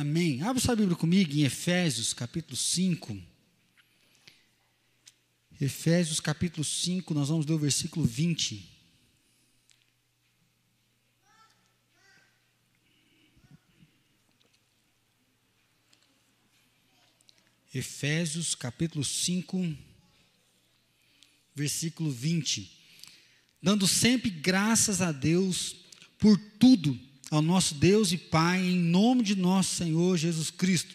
Amém. Abra sua Bíblia comigo em Efésios, capítulo 5. Efésios, capítulo 5, nós vamos ler o versículo 20. Efésios, capítulo 5, versículo 20. Dando sempre graças a Deus por tudo ao nosso Deus e Pai, em nome de nosso Senhor Jesus Cristo,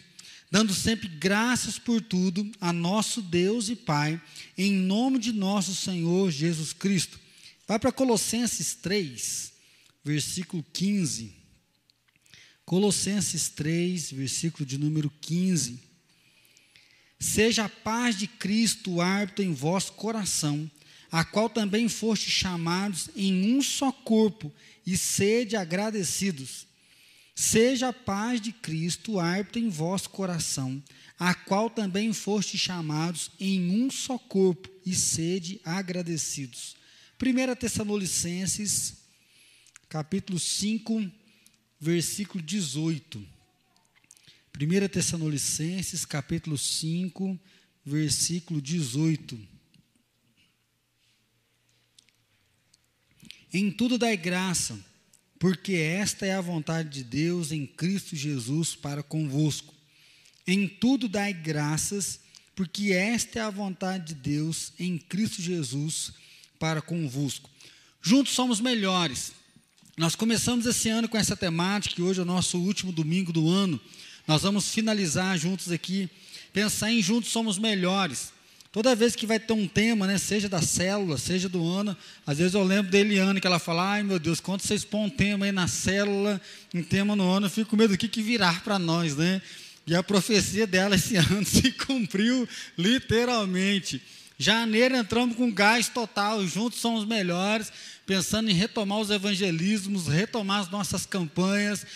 dando sempre graças por tudo a nosso Deus e Pai, em nome de nosso Senhor Jesus Cristo. Vai para Colossenses 3, versículo 15. Colossenses 3, versículo de número 15. Seja a paz de Cristo o árbitro em vosso coração, a qual também foste chamados em um só corpo, e sede agradecidos. Seja a paz de Cristo árbitro em vosso coração, a qual também foste chamados em um só corpo, e sede agradecidos. 1 Tessalonicenses, capítulo 5, versículo 18. 1 Tessalonicenses, capítulo 5, versículo 18. Em tudo dai graça, porque esta é a vontade de Deus em Cristo Jesus para convosco. Em tudo dai graças, porque esta é a vontade de Deus em Cristo Jesus para convosco. Juntos somos melhores. Nós começamos esse ano com essa temática, que hoje é o nosso último domingo do ano. Nós vamos finalizar juntos aqui, pensar em juntos somos melhores. Toda vez que vai ter um tema, né, seja da célula, seja do ano, às vezes eu lembro da Eliane, que ela fala, ai meu Deus, quando vocês põem um tema aí na célula, um tema no ano, eu fico com medo do que, que virar para nós, né? E a profecia dela esse ano se cumpriu literalmente. Janeiro entramos com gás total, juntos somos melhores, pensando em retomar os evangelismos, retomar as nossas campanhas,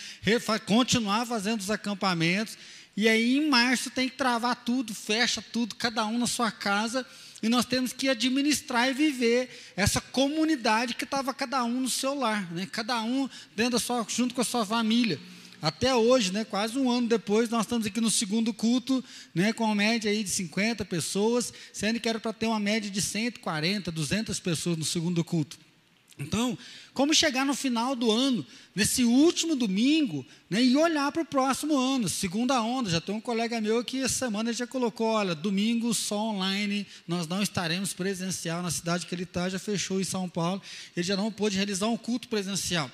continuar fazendo os acampamentos. E aí em março tem que travar tudo, fecha tudo, cada um na sua casa, e nós temos que administrar e viver essa comunidade que estava cada um no seu lar, né? cada um dentro da sua, junto com a sua família. Até hoje, né, quase um ano depois, nós estamos aqui no segundo culto, né, com uma média aí de 50 pessoas, sendo que era para ter uma média de 140, 200 pessoas no segundo culto. Então, como chegar no final do ano, nesse último domingo, né, e olhar para o próximo ano, segunda onda. Já tem um colega meu que essa semana já colocou: olha, domingo só online, nós não estaremos presencial na cidade que ele está, já fechou em São Paulo, ele já não pôde realizar um culto presencial.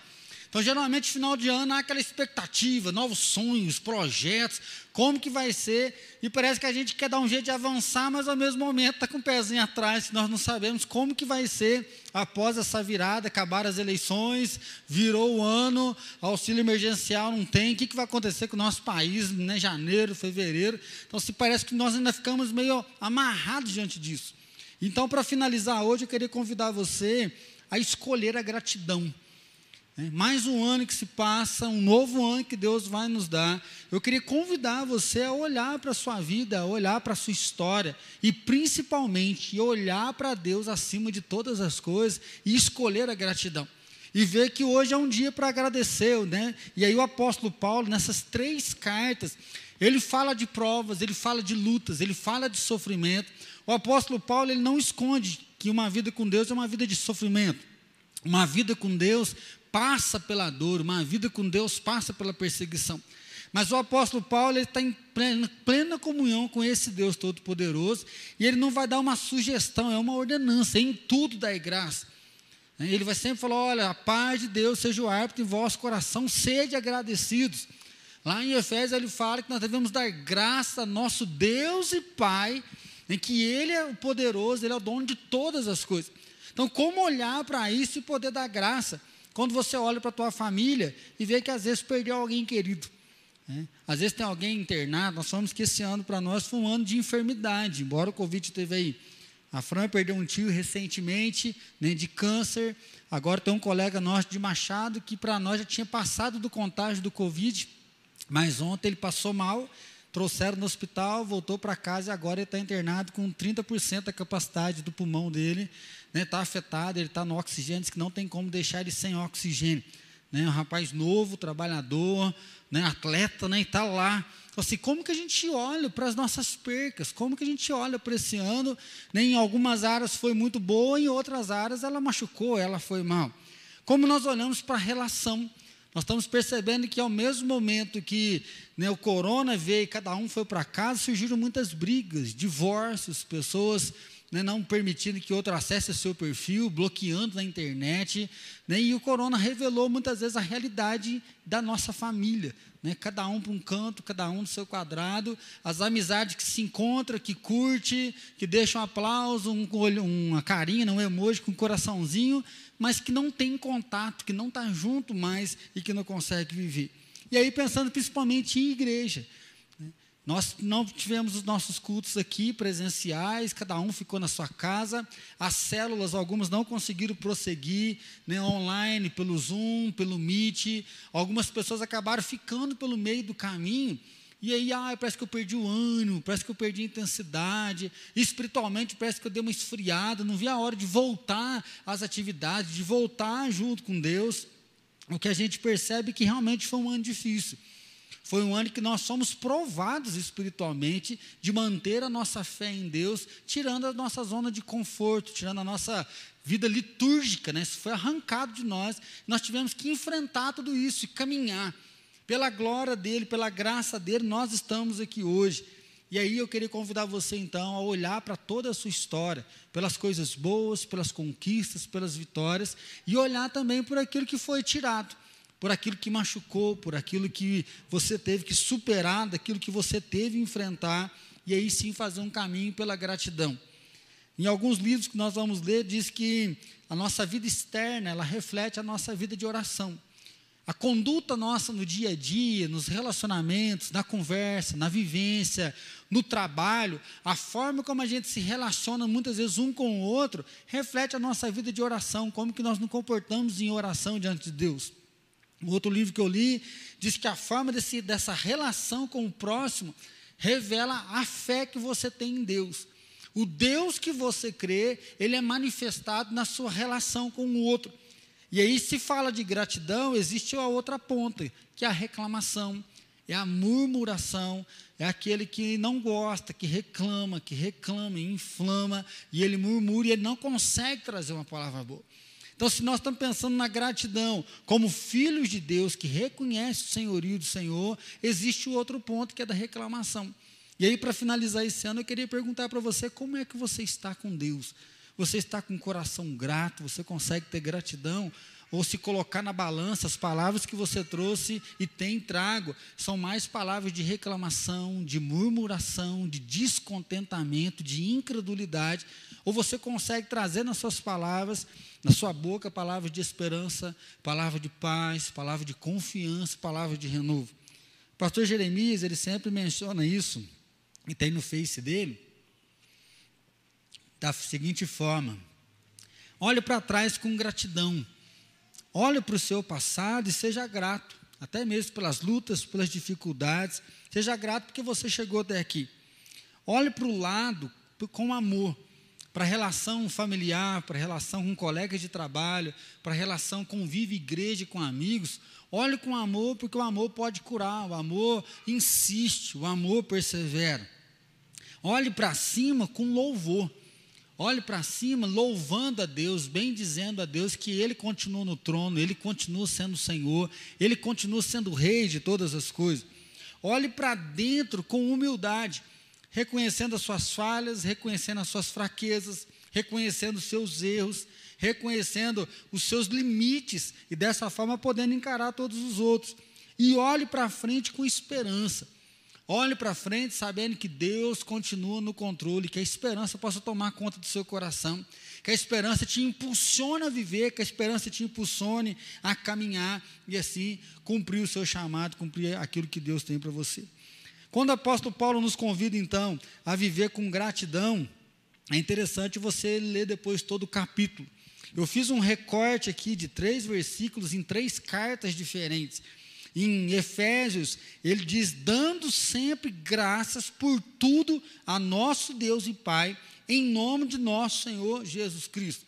Então, geralmente, final de ano há aquela expectativa, novos sonhos, projetos, como que vai ser, e parece que a gente quer dar um jeito de avançar, mas ao mesmo momento está com o pezinho atrás, nós não sabemos como que vai ser após essa virada, acabar as eleições, virou o ano, auxílio emergencial não tem, o que, que vai acontecer com o nosso país, né, janeiro, fevereiro, então se parece que nós ainda ficamos meio amarrados diante disso. Então, para finalizar hoje, eu queria convidar você a escolher a gratidão. Né? Mais um ano que se passa, um novo ano que Deus vai nos dar. Eu queria convidar você a olhar para a sua vida, a olhar para a sua história e principalmente olhar para Deus acima de todas as coisas e escolher a gratidão. E ver que hoje é um dia para agradecer, né? E aí o apóstolo Paulo, nessas três cartas, ele fala de provas, ele fala de lutas, ele fala de sofrimento. O apóstolo Paulo, ele não esconde que uma vida com Deus é uma vida de sofrimento. Uma vida com Deus passa pela dor, uma vida com Deus passa pela perseguição. Mas o apóstolo Paulo está em plena, plena, comunhão com esse Deus Todo-Poderoso, e ele não vai dar uma sugestão, é uma ordenança, em tudo dá graça. Ele vai sempre falar: olha, a paz de Deus seja o árbitro em vosso coração, sede agradecidos. Lá em Efésios ele fala que nós devemos dar graça a nosso Deus e Pai, em que Ele é o poderoso, Ele é o dono de todas as coisas. Então, como olhar para isso e poder dar graça? Quando você olha para a tua família e vê que às vezes perdeu alguém querido. Né? Às vezes tem alguém internado, nós falamos que esse ano para nós foi um ano de enfermidade, embora o Covid teve aí. A Fran perdeu um tio recentemente, né, de câncer. Agora tem um colega nosso de Machado que para nós já tinha passado do contágio do Covid, mas ontem ele passou mal, trouxeram no hospital, voltou para casa e agora ele está internado com 30% da capacidade do pulmão dele né, tá afetado, ele está no oxigênio, diz que não tem como deixar ele sem oxigênio. né, um rapaz novo, trabalhador, né, atleta, né, e está lá. Então, assim, como que a gente olha para as nossas percas? Como que a gente olha para esse ano? Né, em algumas áreas foi muito boa, em outras áreas ela machucou, ela foi mal. Como nós olhamos para a relação? Nós estamos percebendo que ao mesmo momento que né, o corona veio e cada um foi para casa, surgiram muitas brigas, divórcios, pessoas né, não permitindo que outro acesse o seu perfil, bloqueando na internet. Né, e o corona revelou muitas vezes a realidade da nossa família. Né, cada um para um canto, cada um no seu quadrado. As amizades que se encontram, que curte, que deixam um aplauso, um, uma carinha, um emoji com um coraçãozinho, mas que não tem contato, que não está junto mais e que não consegue viver. E aí pensando principalmente em igreja. Nós não tivemos os nossos cultos aqui presenciais, cada um ficou na sua casa. As células, algumas não conseguiram prosseguir né, online, pelo Zoom, pelo Meet. Algumas pessoas acabaram ficando pelo meio do caminho. E aí, ah, parece que eu perdi o ânimo, parece que eu perdi a intensidade. Espiritualmente, parece que eu dei uma esfriada. Não vi a hora de voltar às atividades, de voltar junto com Deus. O que a gente percebe é que realmente foi um ano difícil. Foi um ano que nós somos provados espiritualmente de manter a nossa fé em Deus, tirando a nossa zona de conforto, tirando a nossa vida litúrgica, né? Isso foi arrancado de nós. Nós tivemos que enfrentar tudo isso e caminhar. Pela glória dele, pela graça dele, nós estamos aqui hoje. E aí eu queria convidar você então a olhar para toda a sua história, pelas coisas boas, pelas conquistas, pelas vitórias, e olhar também por aquilo que foi tirado por aquilo que machucou, por aquilo que você teve que superar, daquilo que você teve que enfrentar, e aí sim fazer um caminho pela gratidão. Em alguns livros que nós vamos ler, diz que a nossa vida externa, ela reflete a nossa vida de oração. A conduta nossa no dia a dia, nos relacionamentos, na conversa, na vivência, no trabalho, a forma como a gente se relaciona muitas vezes um com o outro, reflete a nossa vida de oração, como que nós nos comportamos em oração diante de Deus. O outro livro que eu li diz que a forma desse, dessa relação com o próximo revela a fé que você tem em Deus. O Deus que você crê, ele é manifestado na sua relação com o outro. E aí, se fala de gratidão, existe a outra ponta, que é a reclamação, é a murmuração, é aquele que não gosta, que reclama, que reclama, inflama, e ele murmura e ele não consegue trazer uma palavra boa. Então, se nós estamos pensando na gratidão como filhos de Deus que reconhece o senhorio do Senhor, existe o outro ponto que é da reclamação. E aí, para finalizar esse ano, eu queria perguntar para você como é que você está com Deus. Você está com o coração grato? Você consegue ter gratidão? Ou se colocar na balança as palavras que você trouxe e tem trago, são mais palavras de reclamação, de murmuração, de descontentamento, de incredulidade, ou você consegue trazer nas suas palavras na sua boca palavras de esperança, palavra de paz, palavra de confiança, palavra de renovo. O pastor Jeremias, ele sempre menciona isso, e tem no face dele, da seguinte forma: olhe para trás com gratidão, olhe para o seu passado e seja grato, até mesmo pelas lutas, pelas dificuldades, seja grato porque você chegou até aqui. Olhe para o lado com amor, para a relação familiar, para a relação com colegas de trabalho, para a relação convive igreja com amigos, olhe com amor, porque o amor pode curar, o amor insiste, o amor persevera. Olhe para cima com louvor. Olhe para cima louvando a Deus, bem dizendo a Deus que Ele continua no trono, Ele continua sendo Senhor, Ele continua sendo Rei de todas as coisas. Olhe para dentro com humildade reconhecendo as suas falhas, reconhecendo as suas fraquezas, reconhecendo os seus erros, reconhecendo os seus limites e dessa forma podendo encarar todos os outros. E olhe para frente com esperança. Olhe para frente sabendo que Deus continua no controle, que a esperança possa tomar conta do seu coração, que a esperança te impulsione a viver, que a esperança te impulsione a caminhar e assim cumprir o seu chamado, cumprir aquilo que Deus tem para você. Quando o apóstolo Paulo nos convida, então, a viver com gratidão, é interessante você ler depois todo o capítulo. Eu fiz um recorte aqui de três versículos em três cartas diferentes. Em Efésios, ele diz: dando sempre graças por tudo a nosso Deus e Pai, em nome de nosso Senhor Jesus Cristo.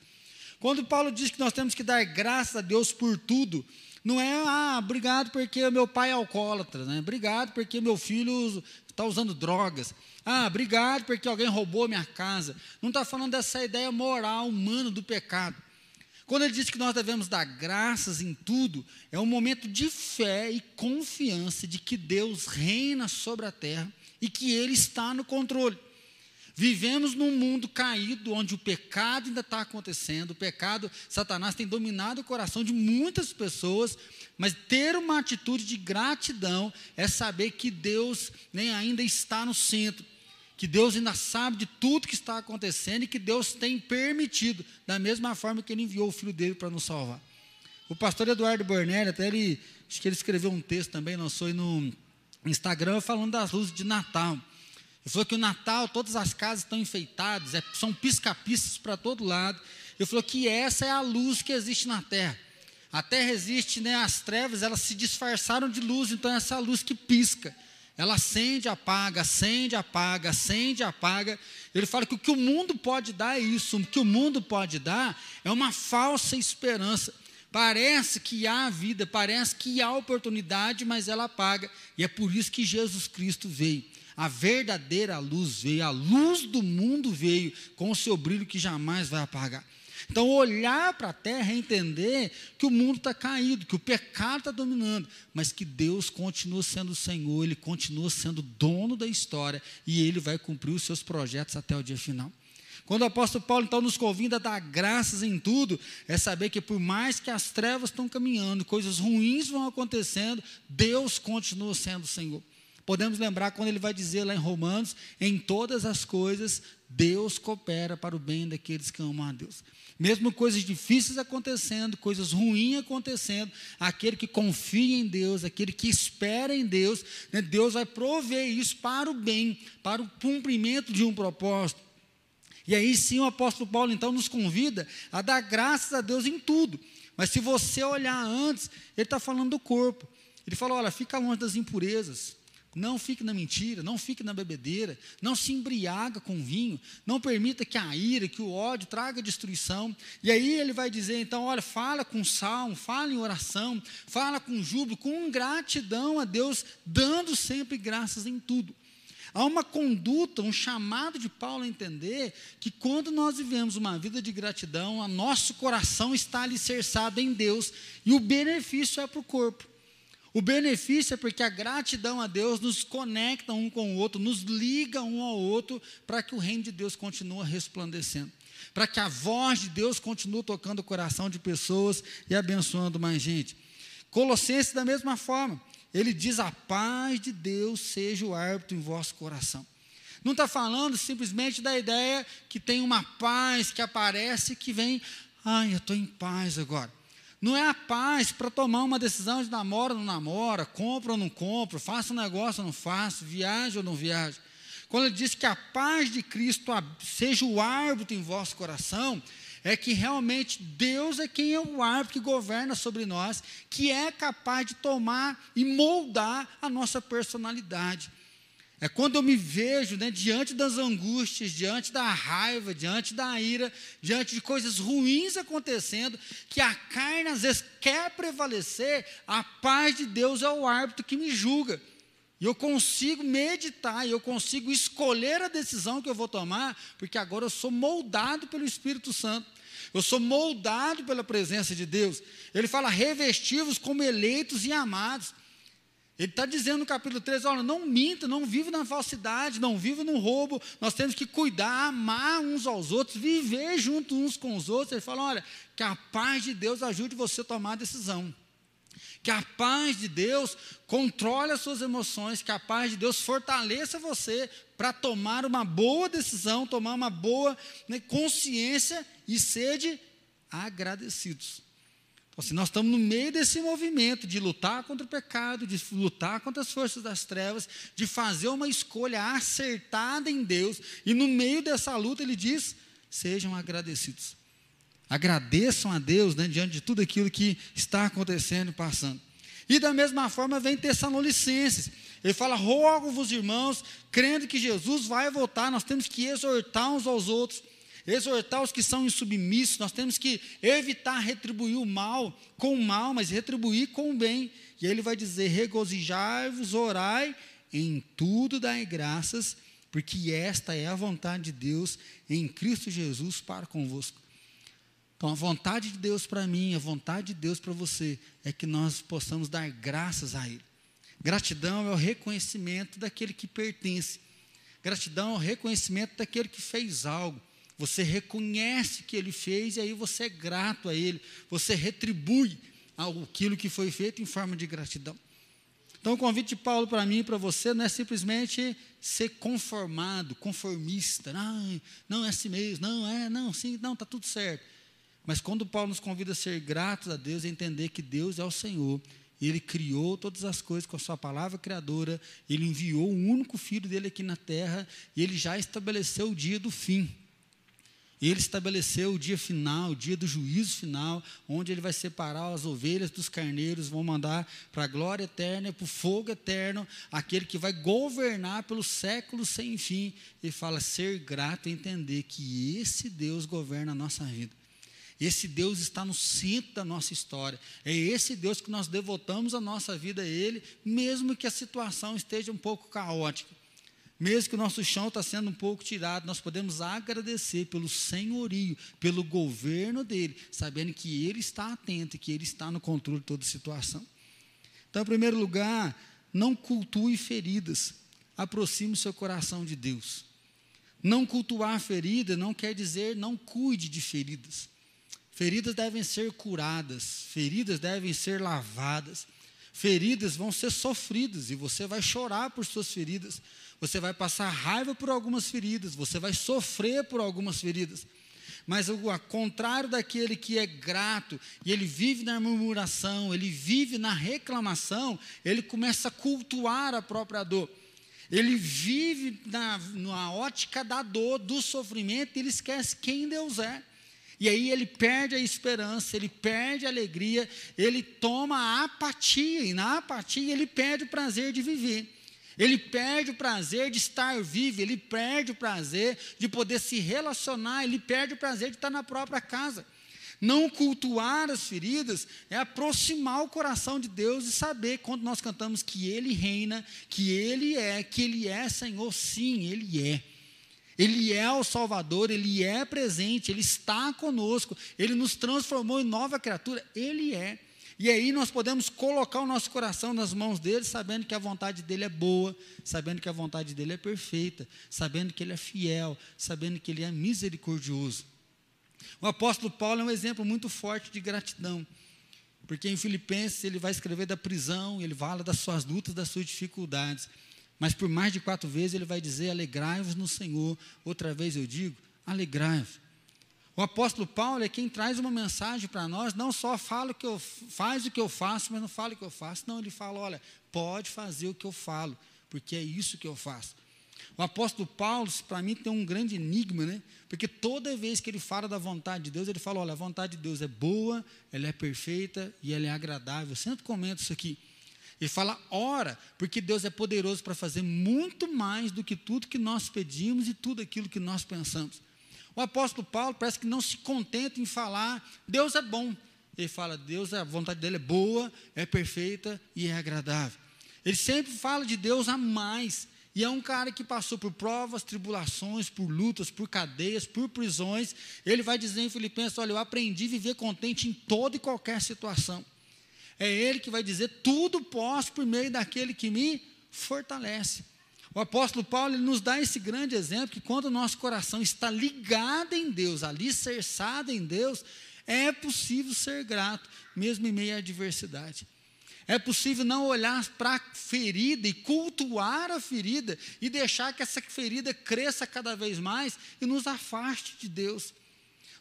Quando Paulo diz que nós temos que dar graças a Deus por tudo, Não é, ah, obrigado porque meu pai é alcoólatra, né? obrigado porque meu filho está usando drogas. Ah, obrigado porque alguém roubou minha casa. Não está falando dessa ideia moral, humana do pecado. Quando ele diz que nós devemos dar graças em tudo, é um momento de fé e confiança de que Deus reina sobre a terra e que Ele está no controle. Vivemos num mundo caído, onde o pecado ainda está acontecendo, o pecado, Satanás tem dominado o coração de muitas pessoas, mas ter uma atitude de gratidão é saber que Deus nem ainda está no centro, que Deus ainda sabe de tudo que está acontecendo e que Deus tem permitido, da mesma forma que Ele enviou o Filho dele para nos salvar. O pastor Eduardo Bornelli, até ele, acho que ele escreveu um texto também, lançou aí no Instagram, falando das luzes de Natal. Ele falou que o Natal, todas as casas estão enfeitadas, é, são pisca-piscas para todo lado. Ele falou que essa é a luz que existe na terra. A terra existe, né, as trevas, elas se disfarçaram de luz, então é essa luz que pisca. Ela acende, apaga, acende, apaga, acende, apaga. Ele fala que o que o mundo pode dar é isso, o que o mundo pode dar é uma falsa esperança. Parece que há vida, parece que há oportunidade, mas ela apaga. E é por isso que Jesus Cristo veio a verdadeira luz veio, a luz do mundo veio, com o seu brilho que jamais vai apagar. Então, olhar para a terra é entender que o mundo está caído, que o pecado está dominando, mas que Deus continua sendo o Senhor, Ele continua sendo dono da história e Ele vai cumprir os seus projetos até o dia final. Quando o apóstolo Paulo então nos convida a dar graças em tudo, é saber que por mais que as trevas estão caminhando, coisas ruins vão acontecendo, Deus continua sendo o Senhor. Podemos lembrar quando ele vai dizer lá em Romanos: em todas as coisas, Deus coopera para o bem daqueles que amam a Deus. Mesmo coisas difíceis acontecendo, coisas ruins acontecendo, aquele que confia em Deus, aquele que espera em Deus, né, Deus vai prover isso para o bem, para o cumprimento de um propósito. E aí sim o apóstolo Paulo então nos convida a dar graças a Deus em tudo. Mas se você olhar antes, ele está falando do corpo. Ele fala: olha, fica longe das impurezas. Não fique na mentira, não fique na bebedeira, não se embriaga com vinho, não permita que a ira, que o ódio traga destruição. E aí ele vai dizer, então, olha, fala com salmo, fala em oração, fala com júbilo, com gratidão a Deus, dando sempre graças em tudo. Há uma conduta, um chamado de Paulo a entender que quando nós vivemos uma vida de gratidão, o nosso coração está alicerçado em Deus e o benefício é para o corpo. O benefício é porque a gratidão a Deus nos conecta um com o outro, nos liga um ao outro, para que o reino de Deus continue resplandecendo. Para que a voz de Deus continue tocando o coração de pessoas e abençoando mais gente. Colossenses, da mesma forma, ele diz: A paz de Deus seja o árbitro em vosso coração. Não está falando simplesmente da ideia que tem uma paz que aparece que vem, ai, eu estou em paz agora. Não é a paz para tomar uma decisão de namoro ou não namora, compra ou não compra, faça um negócio ou não faço, viaja ou não viaja. Quando ele diz que a paz de Cristo seja o árbitro em vosso coração, é que realmente Deus é quem é o árbitro que governa sobre nós, que é capaz de tomar e moldar a nossa personalidade. É quando eu me vejo né, diante das angústias, diante da raiva, diante da ira, diante de coisas ruins acontecendo, que a carne às vezes quer prevalecer, a paz de Deus é o árbitro que me julga. E eu consigo meditar, e eu consigo escolher a decisão que eu vou tomar, porque agora eu sou moldado pelo Espírito Santo. Eu sou moldado pela presença de Deus. Ele fala: revestivos como eleitos e amados. Ele está dizendo no capítulo 13: olha, não minta, não vive na falsidade, não vive no roubo, nós temos que cuidar, amar uns aos outros, viver junto uns com os outros. Ele fala: olha, que a paz de Deus ajude você a tomar a decisão. Que a paz de Deus controle as suas emoções, que a paz de Deus fortaleça você para tomar uma boa decisão, tomar uma boa né, consciência e sede agradecidos. Assim, nós estamos no meio desse movimento de lutar contra o pecado, de lutar contra as forças das trevas, de fazer uma escolha acertada em Deus, e no meio dessa luta ele diz: sejam agradecidos. Agradeçam a Deus né, diante de tudo aquilo que está acontecendo e passando. E da mesma forma vem Tessalonicenses. Ele fala: rogo-vos, irmãos, crendo que Jesus vai voltar, nós temos que exortar uns aos outros exortar os que são insubmissos, nós temos que evitar retribuir o mal com o mal, mas retribuir com o bem. E ele vai dizer: regozijai-vos, orai, em tudo dai graças, porque esta é a vontade de Deus em Cristo Jesus para convosco. Então, a vontade de Deus para mim, a vontade de Deus para você, é que nós possamos dar graças a Ele. Gratidão é o reconhecimento daquele que pertence. Gratidão é o reconhecimento daquele que fez algo. Você reconhece que ele fez e aí você é grato a ele. Você retribui aquilo que foi feito em forma de gratidão. Então, o convite de Paulo para mim e para você não é simplesmente ser conformado, conformista. Não, não é assim mesmo, não é, não, sim, não, está tudo certo. Mas quando Paulo nos convida a ser gratos a Deus, é entender que Deus é o Senhor, e Ele criou todas as coisas com a Sua palavra criadora, Ele enviou o único filho dele aqui na terra, e Ele já estabeleceu o dia do fim. Ele estabeleceu o dia final, o dia do juízo final, onde ele vai separar as ovelhas dos carneiros, vão mandar para a glória eterna, para o fogo eterno, aquele que vai governar pelos séculos sem fim. Ele fala ser grato e entender que esse Deus governa a nossa vida. Esse Deus está no centro da nossa história. É esse Deus que nós devotamos a nossa vida a Ele, mesmo que a situação esteja um pouco caótica. Mesmo que o nosso chão está sendo um pouco tirado, nós podemos agradecer pelo senhorio, pelo governo dele, sabendo que ele está atento e que ele está no controle de toda situação. Então, em primeiro lugar, não cultue feridas, aproxime o seu coração de Deus. Não cultuar ferida não quer dizer não cuide de feridas. Feridas devem ser curadas, feridas devem ser lavadas, feridas vão ser sofridas e você vai chorar por suas feridas, você vai passar raiva por algumas feridas, você vai sofrer por algumas feridas. Mas o contrário daquele que é grato e ele vive na murmuração, ele vive na reclamação, ele começa a cultuar a própria dor. Ele vive na, na ótica da dor, do sofrimento, e ele esquece quem Deus é. E aí ele perde a esperança, ele perde a alegria, ele toma a apatia, e na apatia ele perde o prazer de viver. Ele perde o prazer de estar vivo, ele perde o prazer de poder se relacionar, ele perde o prazer de estar na própria casa. Não cultuar as feridas é aproximar o coração de Deus e saber quando nós cantamos que Ele reina, que Ele é, que Ele é Senhor, sim, Ele é. Ele é o Salvador, Ele é presente, Ele está conosco, Ele nos transformou em nova criatura, Ele é. E aí nós podemos colocar o nosso coração nas mãos dele, sabendo que a vontade dele é boa, sabendo que a vontade dele é perfeita, sabendo que ele é fiel, sabendo que ele é misericordioso. O apóstolo Paulo é um exemplo muito forte de gratidão, porque em Filipenses ele vai escrever da prisão, ele fala das suas lutas, das suas dificuldades. Mas por mais de quatro vezes ele vai dizer: alegrai-vos no Senhor. Outra vez eu digo: alegrai-vos. O apóstolo Paulo é quem traz uma mensagem para nós, não só fala o que eu, faz o que eu faço, mas não fala o que eu faço. Não, ele fala: olha, pode fazer o que eu falo, porque é isso que eu faço. O apóstolo Paulo, para mim, tem um grande enigma, né? Porque toda vez que ele fala da vontade de Deus, ele fala: olha, a vontade de Deus é boa, ela é perfeita e ela é agradável. Eu sempre comento isso aqui. Ele fala, ora, porque Deus é poderoso para fazer muito mais do que tudo que nós pedimos e tudo aquilo que nós pensamos. O apóstolo Paulo parece que não se contenta em falar, Deus é bom. Ele fala, Deus, a vontade dele é boa, é perfeita e é agradável. Ele sempre fala de Deus a mais. E é um cara que passou por provas, tribulações, por lutas, por cadeias, por prisões. Ele vai dizer em Filipenses: Olha, eu aprendi a viver contente em toda e qualquer situação. É Ele que vai dizer: tudo posso por meio daquele que me fortalece. O apóstolo Paulo nos dá esse grande exemplo que quando o nosso coração está ligado em Deus, alicerçado em Deus, é possível ser grato, mesmo em meio à adversidade. É possível não olhar para a ferida e cultuar a ferida e deixar que essa ferida cresça cada vez mais e nos afaste de Deus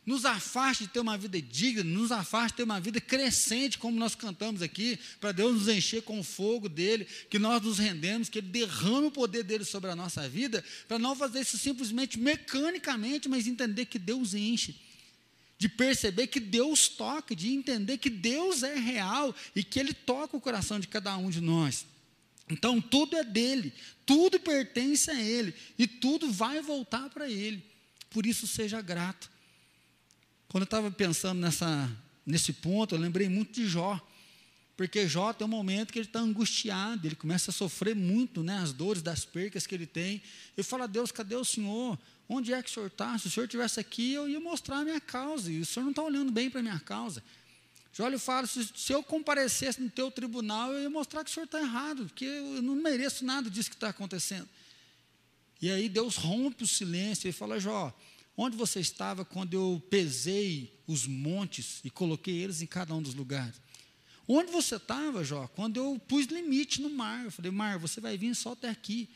nos afaste de ter uma vida digna, nos afaste de ter uma vida crescente, como nós cantamos aqui, para Deus nos encher com o fogo dele, que nós nos rendemos, que ele derrame o poder dele sobre a nossa vida, para não fazer isso simplesmente mecanicamente, mas entender que Deus enche. De perceber que Deus toca, de entender que Deus é real e que Ele toca o coração de cada um de nós. Então, tudo é dele, tudo pertence a Ele e tudo vai voltar para Ele. Por isso, seja grato. Quando eu estava pensando nessa, nesse ponto, eu lembrei muito de Jó. Porque Jó tem um momento que ele está angustiado, ele começa a sofrer muito, né, as dores das percas que ele tem. Ele fala: Deus, cadê o Senhor? Onde é que o Senhor está? Se o Senhor estivesse aqui, eu ia mostrar a minha causa, e o Senhor não está olhando bem para a minha causa. Jó lhe fala: se, se, eu comparecesse no teu tribunal, eu ia mostrar que o Senhor está errado, porque eu não mereço nada disso que está acontecendo. E aí Deus rompe o silêncio e fala: Jó, onde você estava quando eu pesei os montes e coloquei eles em cada um dos lugares? Onde você estava, Jó, quando eu pus limite no mar? Eu falei, mar, você vai vir só até aqui.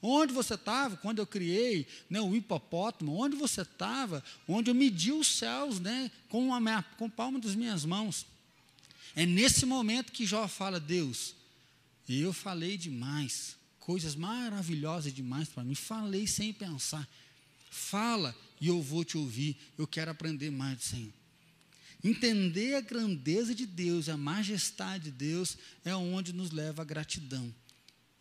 Onde você estava quando eu criei né, o hipopótamo? Onde você estava? Onde eu medi os céus né, com, a minha, com a palma das minhas mãos? É nesse momento que Jó fala, Deus, eu falei demais, coisas maravilhosas demais para mim, falei sem pensar. Fala e eu vou te ouvir, eu quero aprender mais do Senhor. Entender a grandeza de Deus, a majestade de Deus, é onde nos leva a gratidão.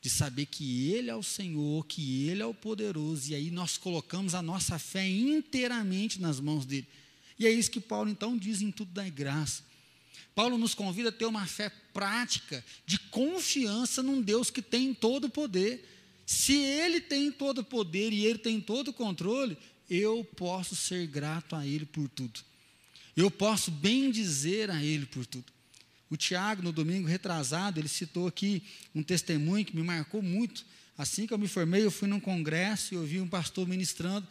De saber que Ele é o Senhor, que Ele é o poderoso, e aí nós colocamos a nossa fé inteiramente nas mãos dEle. E é isso que Paulo então diz em tudo da graça. Paulo nos convida a ter uma fé prática, de confiança num Deus que tem todo o poder. Se Ele tem todo o poder e Ele tem todo o controle, eu posso ser grato a Ele por tudo. Eu posso bem dizer a Ele por tudo. O Tiago, no domingo retrasado, ele citou aqui um testemunho que me marcou muito. Assim que eu me formei, eu fui num congresso e ouvi um pastor ministrando.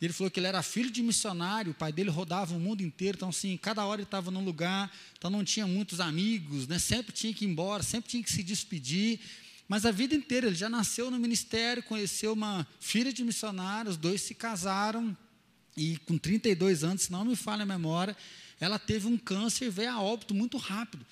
Ele falou que ele era filho de missionário, o pai dele rodava o mundo inteiro, então assim, cada hora ele estava num lugar, então não tinha muitos amigos, né? sempre tinha que ir embora, sempre tinha que se despedir. Mas a vida inteira, ele já nasceu no ministério, conheceu uma filha de missionário, os dois se casaram, e com 32 anos, se não me falha a memória, ela teve um câncer e veio a óbito muito rápido.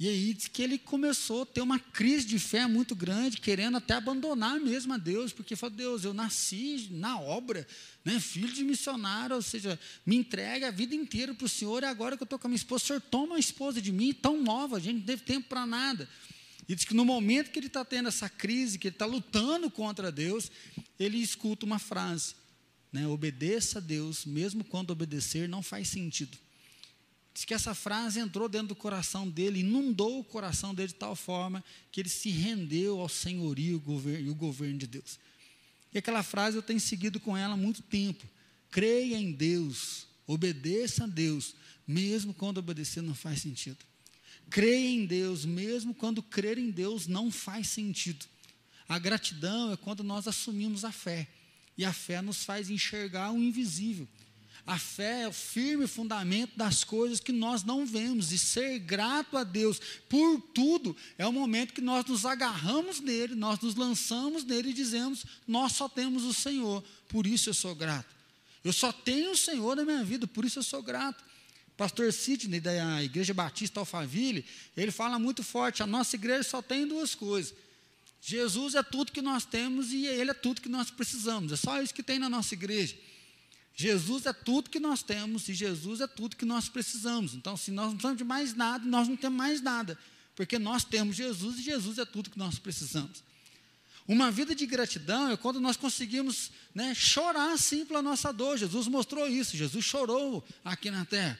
E aí diz que ele começou a ter uma crise de fé muito grande, querendo até abandonar mesmo a Deus, porque falou, Deus, eu nasci na obra, né, filho de missionário, ou seja, me entregue a vida inteira para o Senhor, e agora que eu estou com a minha esposa, o Senhor toma a esposa de mim, tão nova, a gente não teve tempo para nada. E diz que no momento que ele está tendo essa crise, que ele está lutando contra Deus, ele escuta uma frase, né, obedeça a Deus, mesmo quando obedecer não faz sentido. Diz que essa frase entrou dentro do coração dele, inundou o coração dele de tal forma que ele se rendeu ao senhorio e o governo de Deus. E aquela frase eu tenho seguido com ela há muito tempo. Creia em Deus, obedeça a Deus, mesmo quando obedecer não faz sentido. Creia em Deus, mesmo quando crer em Deus não faz sentido. A gratidão é quando nós assumimos a fé. E a fé nos faz enxergar o invisível. A fé é o firme fundamento das coisas que nós não vemos. E ser grato a Deus por tudo é o momento que nós nos agarramos nele, nós nos lançamos nele e dizemos: Nós só temos o Senhor, por isso eu sou grato. Eu só tenho o Senhor na minha vida, por isso eu sou grato. Pastor Sidney, da Igreja Batista Alphaville, ele fala muito forte: a nossa igreja só tem duas coisas Jesus é tudo que nós temos e Ele é tudo que nós precisamos. É só isso que tem na nossa igreja. Jesus é tudo que nós temos e Jesus é tudo que nós precisamos. Então, se nós não precisamos de mais nada, nós não temos mais nada, porque nós temos Jesus e Jesus é tudo que nós precisamos. Uma vida de gratidão é quando nós conseguimos né, chorar assim pela nossa dor. Jesus mostrou isso. Jesus chorou aqui na terra.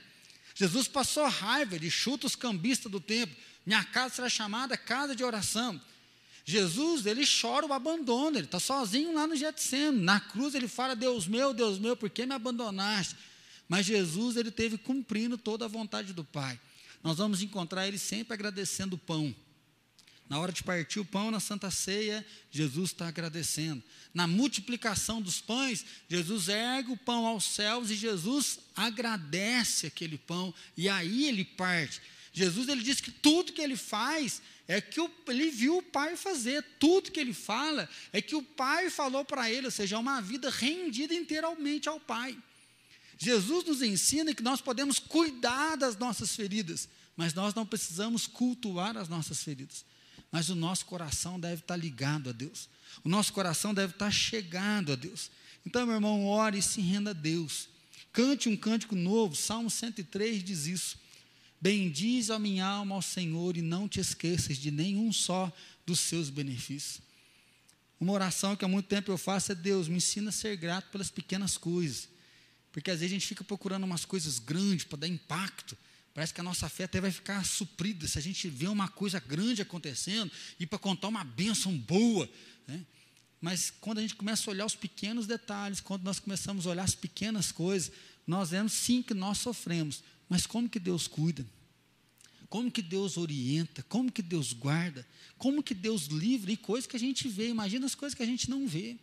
Jesus passou raiva, ele chuta os cambistas do templo. Minha casa será chamada casa de oração. Jesus, ele chora o abandono, ele está sozinho lá no Getsemane. Na cruz ele fala, Deus meu, Deus meu, por que me abandonaste? Mas Jesus, ele teve cumprindo toda a vontade do Pai. Nós vamos encontrar ele sempre agradecendo o pão. Na hora de partir o pão na Santa Ceia, Jesus está agradecendo. Na multiplicação dos pães, Jesus ergue o pão aos céus e Jesus agradece aquele pão e aí ele parte. Jesus ele diz que tudo que ele faz é que o, ele viu o pai fazer, tudo que ele fala é que o pai falou para ele, ou seja, é uma vida rendida inteiramente ao pai. Jesus nos ensina que nós podemos cuidar das nossas feridas, mas nós não precisamos cultuar as nossas feridas. Mas o nosso coração deve estar ligado a Deus, o nosso coração deve estar chegado a Deus. Então, meu irmão, ore e se renda a Deus. Cante um cântico novo, Salmo 103 diz isso. Bendiz a minha alma ao Senhor e não te esqueças de nenhum só dos seus benefícios. Uma oração que há muito tempo eu faço é: Deus, me ensina a ser grato pelas pequenas coisas. Porque às vezes a gente fica procurando umas coisas grandes para dar impacto. Parece que a nossa fé até vai ficar suprida se a gente vê uma coisa grande acontecendo e para contar uma bênção boa. Né? Mas quando a gente começa a olhar os pequenos detalhes, quando nós começamos a olhar as pequenas coisas, nós vemos sim que nós sofremos, mas como que Deus cuida? Como que Deus orienta? Como que Deus guarda? Como que Deus livra? E coisas que a gente vê, imagina as coisas que a gente não vê.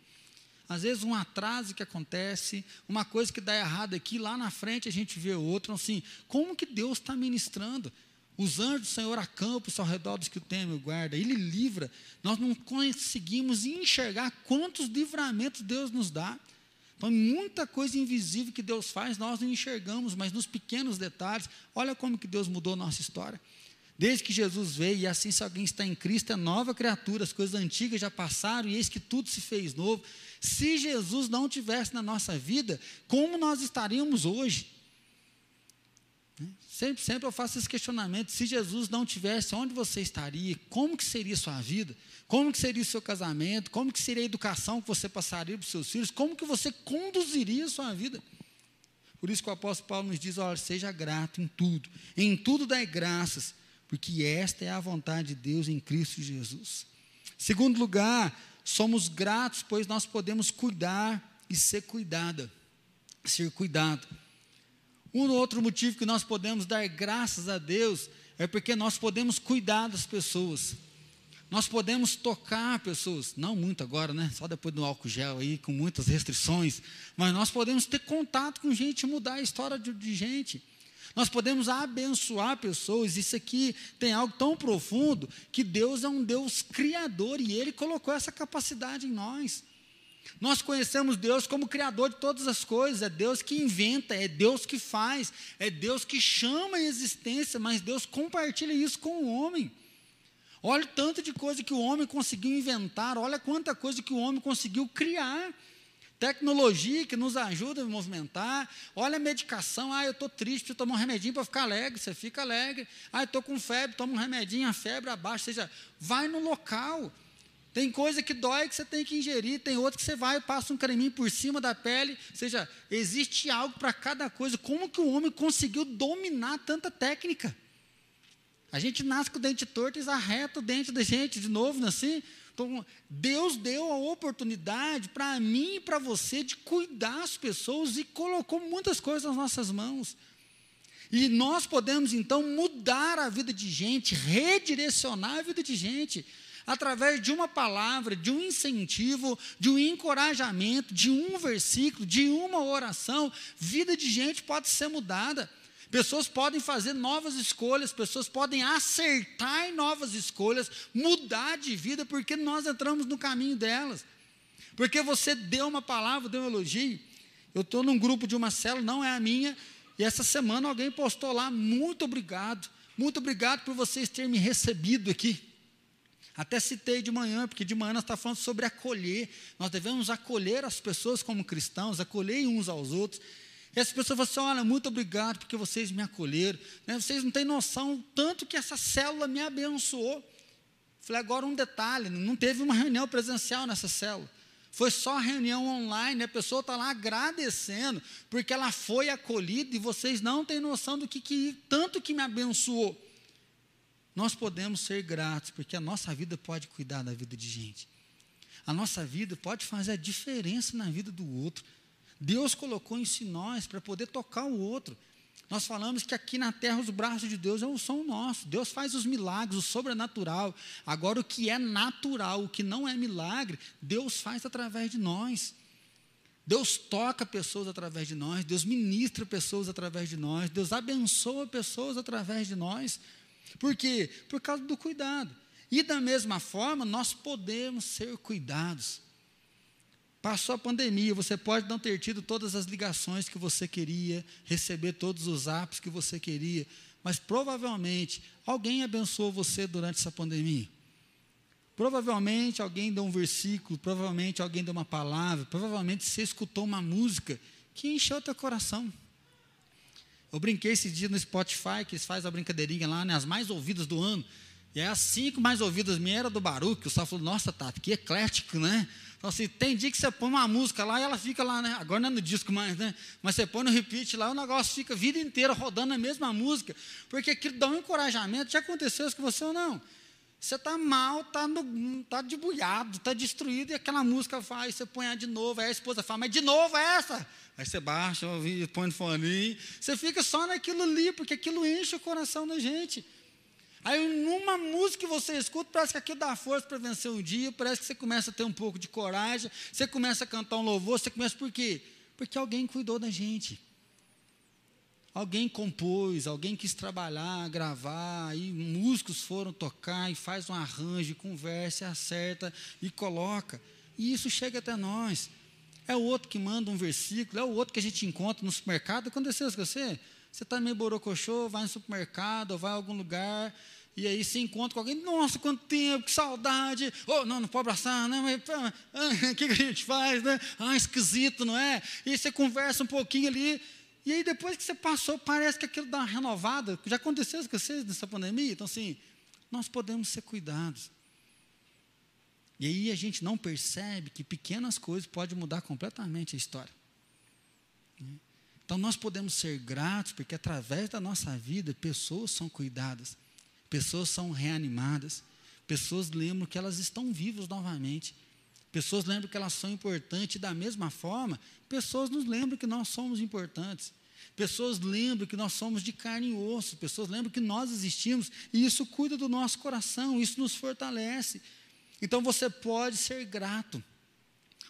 Às vezes um atraso que acontece, uma coisa que dá errado aqui, lá na frente a gente vê outro, assim, como que Deus está ministrando? Os anjos do Senhor acampam ao redor dos que o temem e guarda, Ele livra. Nós não conseguimos enxergar quantos livramentos Deus nos dá. Então, muita coisa invisível que Deus faz, nós não enxergamos, mas nos pequenos detalhes, olha como que Deus mudou a nossa história. Desde que Jesus veio, e assim se alguém está em Cristo, é nova criatura, as coisas antigas já passaram, e eis que tudo se fez novo. Se Jesus não tivesse na nossa vida, como nós estaríamos hoje? Né? Sempre, sempre eu faço esse questionamento: se Jesus não tivesse, onde você estaria? Como que seria sua vida? Como que seria o seu casamento? Como que seria a educação que você passaria para os seus filhos? Como que você conduziria a sua vida? Por isso que o apóstolo Paulo nos diz: olha, seja grato em tudo, em tudo dai graças, porque esta é a vontade de Deus em Cristo Jesus. Segundo lugar, somos gratos, pois nós podemos cuidar e ser cuidada, ser cuidado. Um outro motivo que nós podemos dar graças a Deus é porque nós podemos cuidar das pessoas. Nós podemos tocar pessoas, não muito agora, né? Só depois do álcool gel aí, com muitas restrições, mas nós podemos ter contato com gente, mudar a história de, de gente. Nós podemos abençoar pessoas. Isso aqui tem algo tão profundo que Deus é um Deus criador e Ele colocou essa capacidade em nós. Nós conhecemos Deus como Criador de todas as coisas, é Deus que inventa, é Deus que faz, é Deus que chama a existência, mas Deus compartilha isso com o homem. Olha o tanto de coisa que o homem conseguiu inventar, olha quanta coisa que o homem conseguiu criar. Tecnologia que nos ajuda a movimentar. Olha a medicação. Ah, eu estou triste, preciso tomar um remedinho para ficar alegre. Você fica alegre. Ah, eu estou com febre, toma um remedinho, a febre abaixa. Seja, vai no local. Tem coisa que dói que você tem que ingerir, tem outra que você vai e passa um creminho por cima da pele. Ou seja, existe algo para cada coisa. Como que o homem conseguiu dominar tanta técnica? A gente nasce com o dente torto e arreta o dente da gente de novo, assim. Então, Deus deu a oportunidade para mim e para você de cuidar as pessoas e colocou muitas coisas nas nossas mãos. E nós podemos então mudar a vida de gente, redirecionar a vida de gente, através de uma palavra, de um incentivo, de um encorajamento, de um versículo, de uma oração. Vida de gente pode ser mudada. Pessoas podem fazer novas escolhas, pessoas podem acertar em novas escolhas, mudar de vida, porque nós entramos no caminho delas. Porque você deu uma palavra, deu um elogio. Eu estou num grupo de uma célula, não é a minha, e essa semana alguém postou lá, muito obrigado, muito obrigado por vocês terem me recebido aqui. Até citei de manhã, porque de manhã nós estamos falando sobre acolher. Nós devemos acolher as pessoas como cristãos, acolher uns aos outros. E as pessoas falam assim: olha, muito obrigado porque vocês me acolheram. Né? Vocês não têm noção tanto que essa célula me abençoou. Falei, agora um detalhe: não teve uma reunião presencial nessa célula. Foi só reunião online, a pessoa está lá agradecendo, porque ela foi acolhida e vocês não têm noção do que, que tanto que me abençoou. Nós podemos ser gratos, porque a nossa vida pode cuidar da vida de gente. A nossa vida pode fazer a diferença na vida do outro. Deus colocou em nós para poder tocar o outro. Nós falamos que aqui na terra os braços de Deus são nossos. Deus faz os milagres, o sobrenatural. Agora, o que é natural, o que não é milagre, Deus faz através de nós. Deus toca pessoas através de nós, Deus ministra pessoas através de nós, Deus abençoa pessoas através de nós. Por quê? Por causa do cuidado. E da mesma forma, nós podemos ser cuidados. Passou a pandemia, você pode não ter tido todas as ligações que você queria, receber todos os apps que você queria, mas provavelmente alguém abençoou você durante essa pandemia. Provavelmente alguém deu um versículo, provavelmente alguém deu uma palavra, provavelmente você escutou uma música que encheu teu coração. Eu brinquei esse dia no Spotify, que eles fazem a brincadeirinha lá, né, as mais ouvidas do ano. E é as cinco mais ouvidas minhas era do Baruque. O Sal falou, nossa, Tata, que eclético, né? Então, assim, tem dia que você põe uma música lá e ela fica lá, né? Agora não é no disco mais, né? Mas você põe no repeat lá, o negócio fica a vida inteira rodando a mesma música. Porque aquilo dá um encorajamento. Já aconteceu isso com você ou não? Você está mal, está tá debulhado, está destruído, e aquela música faz, você põe de novo, aí a esposa fala, mas de novo é essa? Aí você baixa, põe no fone, você fica só naquilo ali, porque aquilo enche o coração da gente. Aí, numa música que você escuta, parece que aquilo dá força para vencer o dia, parece que você começa a ter um pouco de coragem, você começa a cantar um louvor, você começa por quê? Porque alguém cuidou da gente. Alguém compôs, alguém quis trabalhar, gravar, aí músicos foram tocar e faz um arranjo, conversa, acerta e coloca. E isso chega até nós. É o outro que manda um versículo, é o outro que a gente encontra no supermercado. Aconteceu isso com você? Você está meio borocochô, vai no supermercado, ou vai a algum lugar, e aí se encontra com alguém, nossa, quanto tempo, que saudade. Oh, não, não pode abraçar, mas o que, que a gente faz, né? Ah, esquisito, não é? E você conversa um pouquinho ali, e aí depois que você passou, parece que aquilo dá uma renovada. Já aconteceu com vocês nessa pandemia? Então, assim, nós podemos ser cuidados. E aí a gente não percebe que pequenas coisas podem mudar completamente a história. Então nós podemos ser gratos porque através da nossa vida pessoas são cuidadas, pessoas são reanimadas, pessoas lembram que elas estão vivas novamente, pessoas lembram que elas são importantes da mesma forma, pessoas nos lembram que nós somos importantes. Pessoas lembram que nós somos de carne e osso, pessoas lembram que nós existimos e isso cuida do nosso coração, isso nos fortalece. Então você pode ser grato.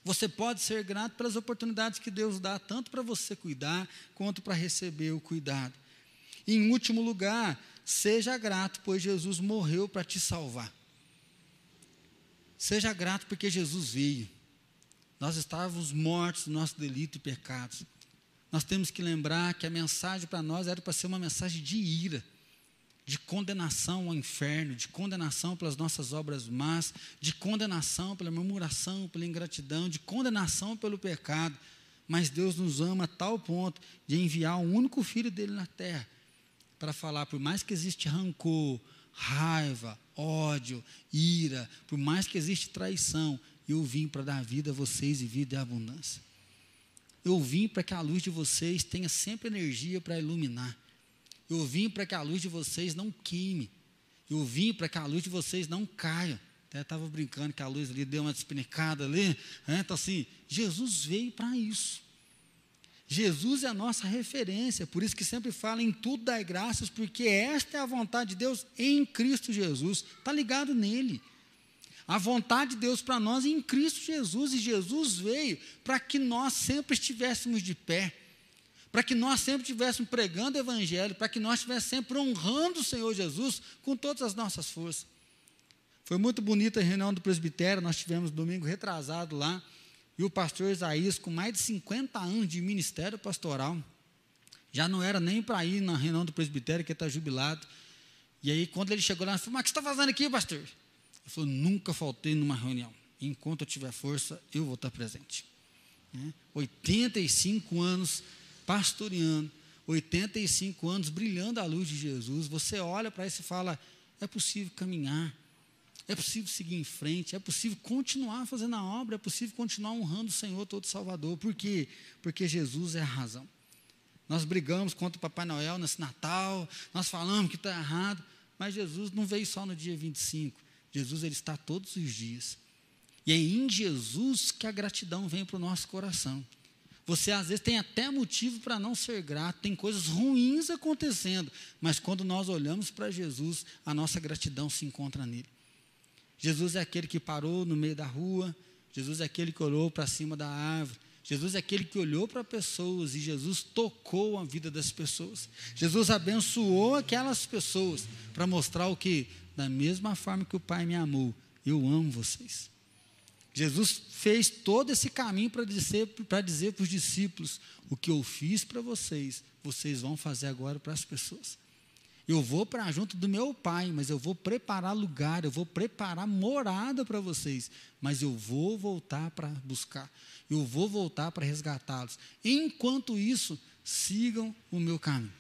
Você pode ser grato pelas oportunidades que Deus dá, tanto para você cuidar, quanto para receber o cuidado. E, em último lugar, seja grato, pois Jesus morreu para te salvar. Seja grato porque Jesus veio. Nós estávamos mortos no nosso delito e pecados. Nós temos que lembrar que a mensagem para nós era para ser uma mensagem de ira de condenação ao inferno, de condenação pelas nossas obras más, de condenação pela murmuração, pela ingratidão, de condenação pelo pecado. Mas Deus nos ama a tal ponto de enviar o único filho dele na terra para falar, por mais que existe rancor, raiva, ódio, ira, por mais que existe traição, eu vim para dar vida a vocês e vida em abundância. Eu vim para que a luz de vocês tenha sempre energia para iluminar. Eu vim para que a luz de vocês não queime. Eu vim para que a luz de vocês não caia. Até estava brincando que a luz ali deu uma despinicada ali. Né? Então, assim, Jesus veio para isso. Jesus é a nossa referência, por isso que sempre fala em tudo dai graças, porque esta é a vontade de Deus em Cristo Jesus. Está ligado nele. A vontade de Deus para nós é em Cristo Jesus, e Jesus veio para que nós sempre estivéssemos de pé para que nós sempre estivéssemos pregando o Evangelho, para que nós estivéssemos sempre honrando o Senhor Jesus com todas as nossas forças. Foi muito bonita a reunião do presbitério, nós tivemos domingo retrasado lá, e o pastor Isaías, com mais de 50 anos de ministério pastoral, já não era nem para ir na reunião do presbitério, que está jubilado. E aí, quando ele chegou lá, ele falou: Mas o que está fazendo aqui, pastor? Ele falou: Nunca faltei numa reunião. Enquanto eu tiver força, eu vou estar presente. 85 né? anos pastoreando, 85 anos, brilhando a luz de Jesus, você olha para isso e fala: é possível caminhar, é possível seguir em frente, é possível continuar fazendo a obra, é possível continuar honrando o Senhor todo Salvador. Por quê? Porque Jesus é a razão. Nós brigamos contra o Papai Noel nesse Natal, nós falamos que está errado, mas Jesus não veio só no dia 25. Jesus ele está todos os dias. E é em Jesus que a gratidão vem para o nosso coração. Você às vezes tem até motivo para não ser grato, tem coisas ruins acontecendo, mas quando nós olhamos para Jesus, a nossa gratidão se encontra nele. Jesus é aquele que parou no meio da rua, Jesus é aquele que olhou para cima da árvore, Jesus é aquele que olhou para pessoas e Jesus tocou a vida das pessoas. Jesus abençoou aquelas pessoas para mostrar o que? Da mesma forma que o Pai me amou, eu amo vocês. Jesus fez todo esse caminho para dizer para dizer os discípulos: o que eu fiz para vocês, vocês vão fazer agora para as pessoas. Eu vou para junto do meu pai, mas eu vou preparar lugar, eu vou preparar morada para vocês, mas eu vou voltar para buscar, eu vou voltar para resgatá-los. Enquanto isso, sigam o meu caminho.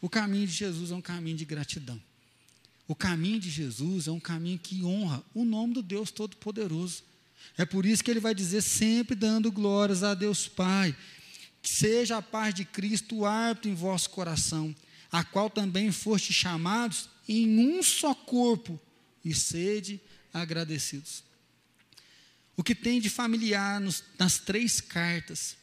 O caminho de Jesus é um caminho de gratidão. O caminho de Jesus é um caminho que honra o nome do Deus Todo-Poderoso. É por isso que ele vai dizer sempre dando glórias a Deus Pai. Que seja a paz de Cristo o árbitro em vosso coração, a qual também foste chamados em um só corpo, e sede agradecidos. O que tem de familiar nos, nas três cartas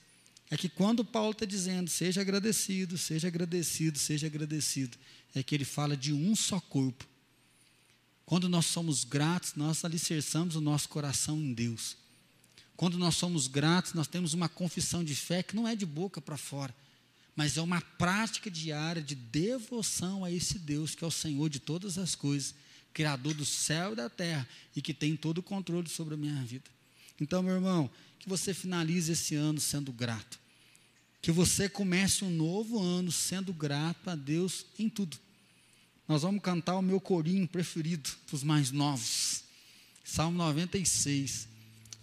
é que quando Paulo está dizendo seja agradecido, seja agradecido, seja agradecido, é que ele fala de um só corpo. Quando nós somos gratos, nós alicerçamos o nosso coração em Deus. Quando nós somos gratos, nós temos uma confissão de fé que não é de boca para fora, mas é uma prática diária de devoção a esse Deus que é o Senhor de todas as coisas, Criador do céu e da terra e que tem todo o controle sobre a minha vida. Então, meu irmão, que você finalize esse ano sendo grato. Que você comece um novo ano sendo grato a Deus em tudo. Nós vamos cantar o meu corinho preferido para os mais novos. Salmo 96,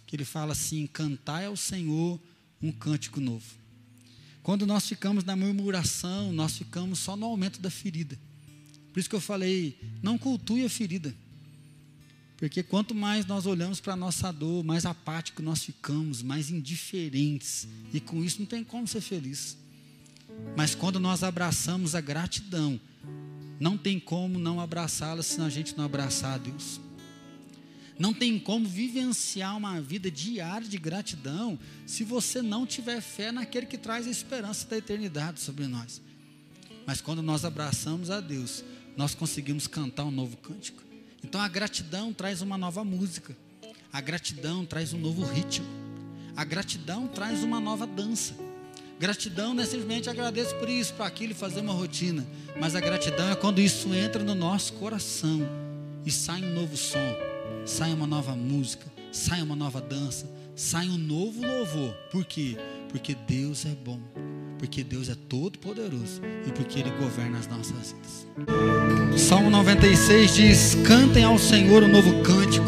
que ele fala assim: Cantai ao Senhor um cântico novo. Quando nós ficamos na murmuração, nós ficamos só no aumento da ferida. Por isso que eu falei: não cultue a ferida. Porque quanto mais nós olhamos para a nossa dor, mais apático nós ficamos, mais indiferentes. E com isso não tem como ser feliz. Mas quando nós abraçamos a gratidão, não tem como não abraçá-la se a gente não abraçar a Deus. Não tem como vivenciar uma vida diária de gratidão se você não tiver fé naquele que traz a esperança da eternidade sobre nós. Mas quando nós abraçamos a Deus, nós conseguimos cantar um novo cântico. Então a gratidão traz uma nova música. A gratidão traz um novo ritmo. A gratidão traz uma nova dança. Gratidão não é simplesmente agradeço por isso, por aquilo fazer uma rotina. Mas a gratidão é quando isso entra no nosso coração e sai um novo som, sai uma nova música, sai uma nova dança, sai um novo louvor. Por quê? Porque Deus é bom, porque Deus é todo poderoso e porque Ele governa as nossas vidas. Salmo 96 diz: Cantem ao Senhor um novo cântico,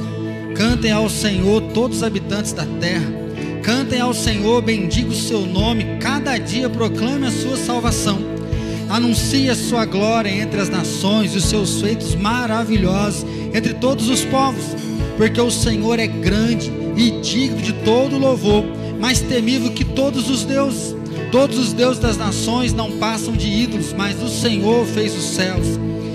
cantem ao Senhor todos os habitantes da terra. Cantem ao Senhor, bendiga o seu nome, cada dia proclame a sua salvação. Anuncie a sua glória entre as nações e os seus feitos maravilhosos entre todos os povos, porque o Senhor é grande e digno de todo louvor, mais temível que todos os deuses. Todos os deuses das nações não passam de ídolos, mas o Senhor fez os céus.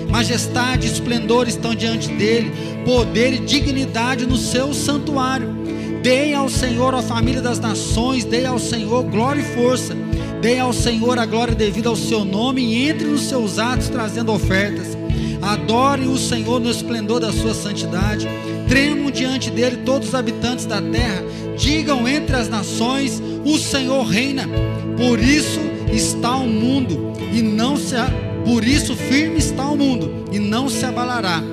Majestade e esplendor estão diante dele, poder e dignidade no seu santuário. Deem ao Senhor a família das nações, deem ao Senhor glória e força. Deem ao Senhor a glória devida ao seu nome e entre nos seus atos trazendo ofertas. Adorem o Senhor no esplendor da sua santidade. Tremam diante dele todos os habitantes da terra. Digam entre as nações: o Senhor reina. Por isso está o mundo e não se por isso firme está o mundo e não se abalará.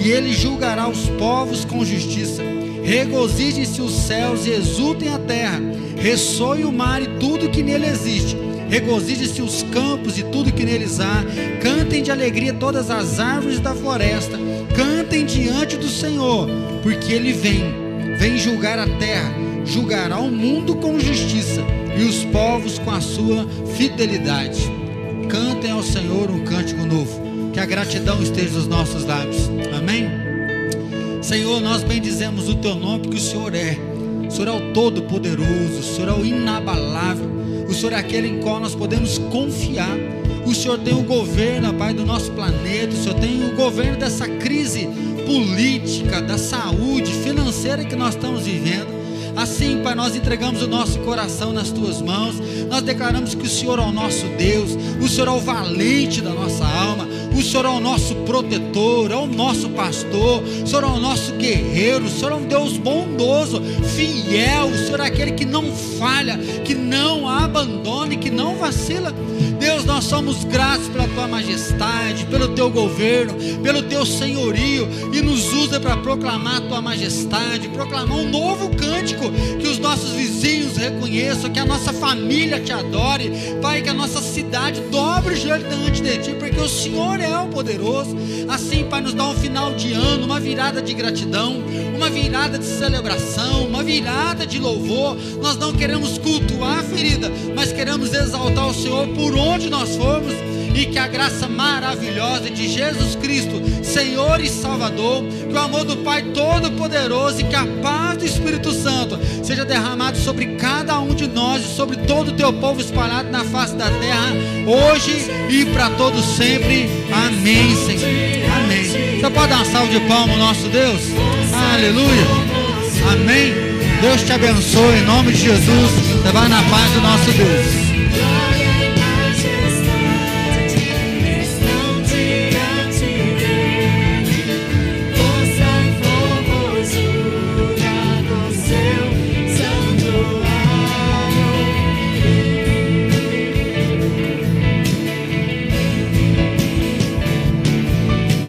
E ele julgará os povos com justiça Regozijem-se os céus e exultem a terra. Ressoe o mar e tudo que nele existe. Regozijem-se os campos e tudo que neles há. Cantem de alegria todas as árvores da floresta. Cantem diante do Senhor, porque ele vem. Vem julgar a terra. Julgará o mundo com justiça e os povos com a sua fidelidade. Cantem ao Senhor um cântico novo. Que a gratidão esteja nos nossos lábios. Amém? Senhor, nós bendizemos o teu nome porque o Senhor é. O Senhor é o Todo-Poderoso, o Senhor é o inabalável, o Senhor é aquele em qual nós podemos confiar. O Senhor tem o governo, Pai, do nosso planeta, o Senhor tem o governo dessa crise política, da saúde, financeira que nós estamos vivendo. Assim, Pai, nós entregamos o nosso coração nas tuas mãos. Nós declaramos que o Senhor é o nosso Deus, o Senhor é o valente da nossa alma, o Senhor é o nosso protetor, é o nosso pastor, o Senhor é o nosso guerreiro, o Senhor é um Deus bondoso, fiel, o Senhor é aquele que não falha, que não abandona, que não vacila. Deus, nós somos gratos pela tua majestade, pelo teu governo, pelo teu senhorio e nos usa para proclamar a tua majestade, proclamar um novo cântico, que os nossos vizinhos reconheçam, que a nossa família te adore, Pai, que a nossa cidade dobre o joelho diante de ti, porque o Senhor é o poderoso. Assim, Pai, nos dá um final de ano, uma virada de gratidão, uma virada de celebração, uma virada de louvor. Nós não queremos cultuar a ferida, mas queremos exaltar o Senhor por onde nós formos e que a graça maravilhosa de Jesus Cristo, Senhor e Salvador, que o amor do Pai Todo-Poderoso e que a paz do Espírito Santo seja derramado sobre cada um de nós e sobre todo o teu povo espalhado na face da terra, hoje e para todos sempre. Amém, Senhor. Amém. Você pode dar uma salva de palmas, nosso Deus? Aleluia. Amém. Deus te abençoe em nome de Jesus. Você vai na paz do nosso Deus.